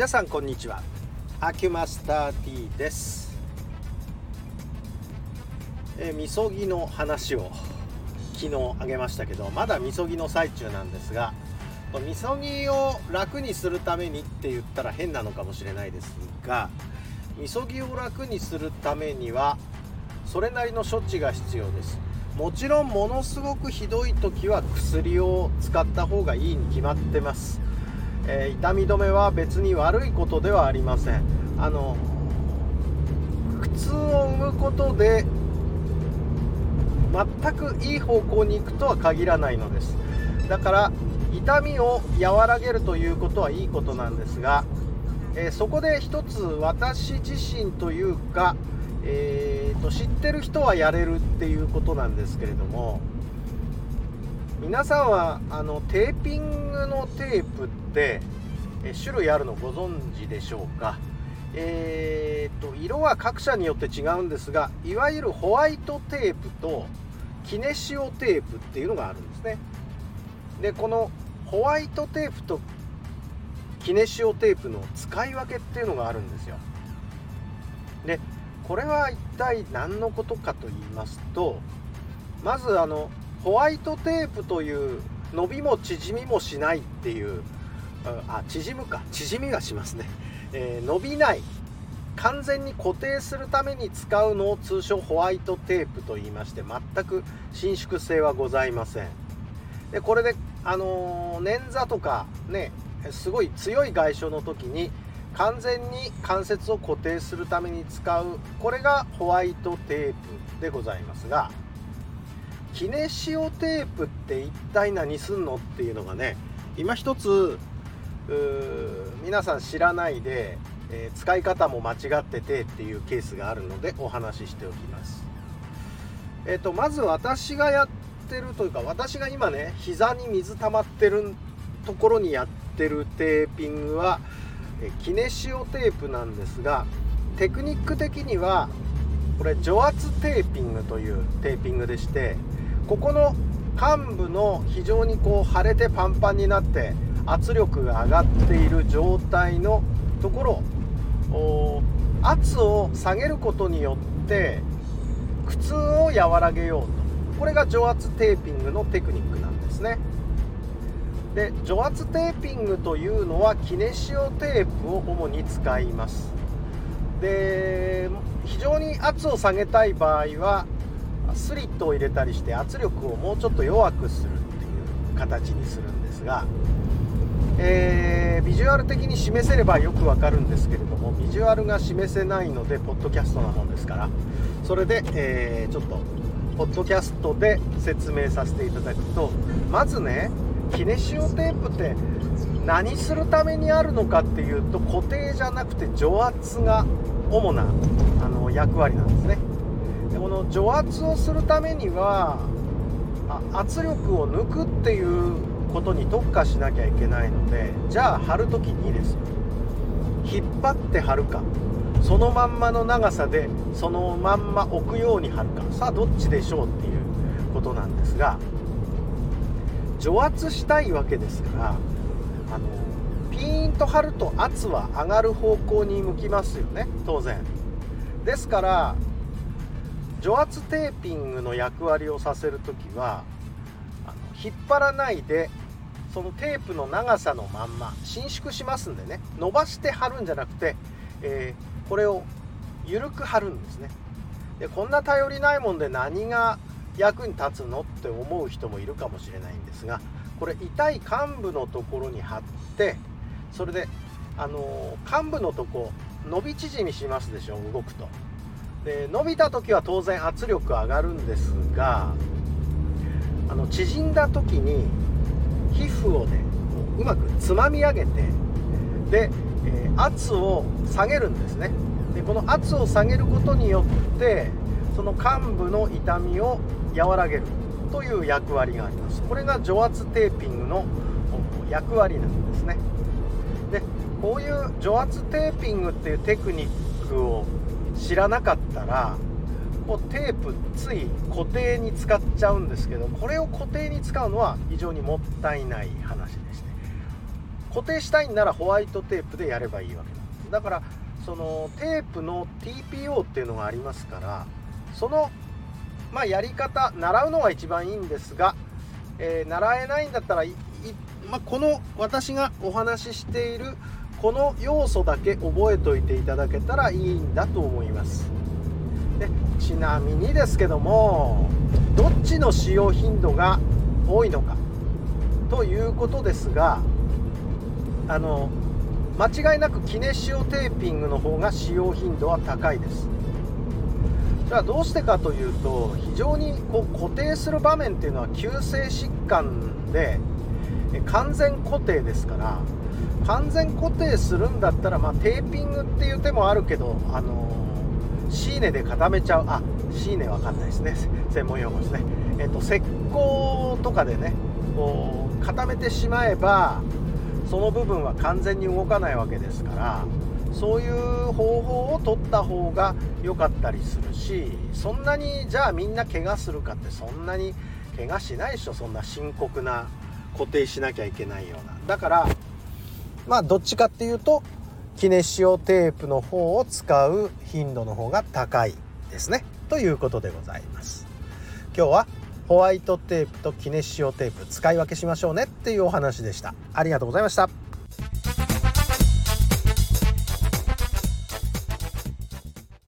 皆さんこんにちは。アキュマスター T です。えみそぎの話を昨日あげましたけどまだみそぎの最中なんですがみそぎを楽にするためにって言ったら変なのかもしれないですがみそぎを楽にするためにはそれなりの処置が必要です。もちろんものすごくひどい時は薬を使った方がいいに決まってます、えー、痛み止めは別に悪いことではありません。あの苦痛を生むことで全くいい方向に行くとは限らないのです。だから痛みを和らげるということはいいことなんですが、えー、そこで一つ私自身というか、えーと、知ってる人はやれるっていうことなんですけれども皆さんはあのテーピングのテープって、え種類あるのご存知でしょうか？えーと、色は各社によって違うんですがいわゆるホワイトテープとキネシオテープっていうのがあるんですね。でこのホワイトテープとキネシオテープの使い分けっていうのがあるんですよ。でこれは一体何のことかと言いますとまずあのホワイトテープという伸びも縮みもしないっていうあ縮むか。縮みがしますね。えー、伸びない。完全に固定するために使うのを通称ホワイトテープと言いまして全く伸縮性はございません。でこれで、あのー、捻挫とかねすごい強い外傷の時に完全に関節を固定するために使うこれがホワイトテープでございますがキネシオテープって一体何すんのっていうのがね今一つ皆さん知らないで、えー、使い方も間違っててっていうケースがあるのでお話ししておきます。えっ、ー、とまず私がやってるというか私が今ね膝に水溜まってるところにやってるテーピングは、えキネシオテープなんですがテクニック的にはこれ除圧テーピングというテーピングでしてここの幹部の非常にこう腫れてパンパンになって圧力が上がっている状態のところ圧を下げることによって苦痛を和らげようと。これが除圧テーピングのテクニックなんですね。で除圧テーピングというのはキネシオテープを主に使います。で非常に圧を下げたい場合はスリットを入れたりして圧力をもうちょっと弱くするっていう形にするんですがえー、ビジュアル的に示せればよくわかるんですけれどもビジュアルが示せないのでポッドキャストなもんですからそれで、えー、ちょっとポッドキャストで説明させていただくとまずねキネシオテープって何するためにあるのかっていうと固定じゃなくて除圧が主なあの役割なんですね。の除圧をするためには圧力を抜くっていうことに特化しなきゃいけないのでじゃあ貼る時にです。よ引っ張って貼るか。そのまんまの長さでそのまんま置くように貼るか。さあどっちでしょうっていうことなんですが除圧したいわけですからあのピーンと貼ると圧は上がる方向に向きますよね当然。ですから除圧テーピングの役割をさせる時はあの引っ張らないでそのテープの長さのまんま伸縮しますんでね。伸ばして貼るんじゃなくて、えー、これを緩く貼るんですね。でこんな頼りないもんで何が役に立つのって思う人もいるかもしれないんですがこれ痛い幹部のところに貼ってそれであのー、幹部のとこ伸び縮みしますでしょ動くと。で伸びた時は当然圧力上がるんですがあの縮んだ時に皮膚をねうまくつまみ上げてで、えー、圧を下げるんですね。でこの圧を下げることによってその患部の痛みを和らげるという役割があります。これが除圧テーピングの役割なんですね。でこういう除圧テーピングっていうテクニックを知らなかったらこうテープつい固定に使っちゃうんですけどこれを固定に使うのは非常にもったいない話でして。固定したいんならホワイトテープでやればいいわけです。だからそのテープの TPO っていうのがありますからその、まあ、やり方習うのが一番いいんですが、えー、習えないんだったらまあ、この私がお話ししているこの要素だけ覚えておいていただけたらいいんだと思います。でちなみにですけどもどっちの使用頻度が多いのかということですがあの間違いなくキネシオテーピングの方が使用頻度は高いです。じゃあどうしてかというと非常にこう固定する場面っていうのは急性疾患で完全固定ですから完全固定するんだったら、まあ、テーピングっていう手もあるけど、あのー、シーネで固めちゃう。あシーネわかんないですね。専門用語ですね、えっと、石膏とかでねこう固めてしまえばその部分は完全に動かないわけですからそういう方法を取った方が良かったりするしそんなにじゃあみんな怪我するかってそんなに怪我しないでしょ。そんな深刻な固定しなきゃいけないような。だからまあどっちかっていうとキネシオテープの方を使う頻度の方が高いですね。ということでございます。今日はホワイトテープとキネシオテープ使い分けしましょうねっていうお話でした。ありがとうございました。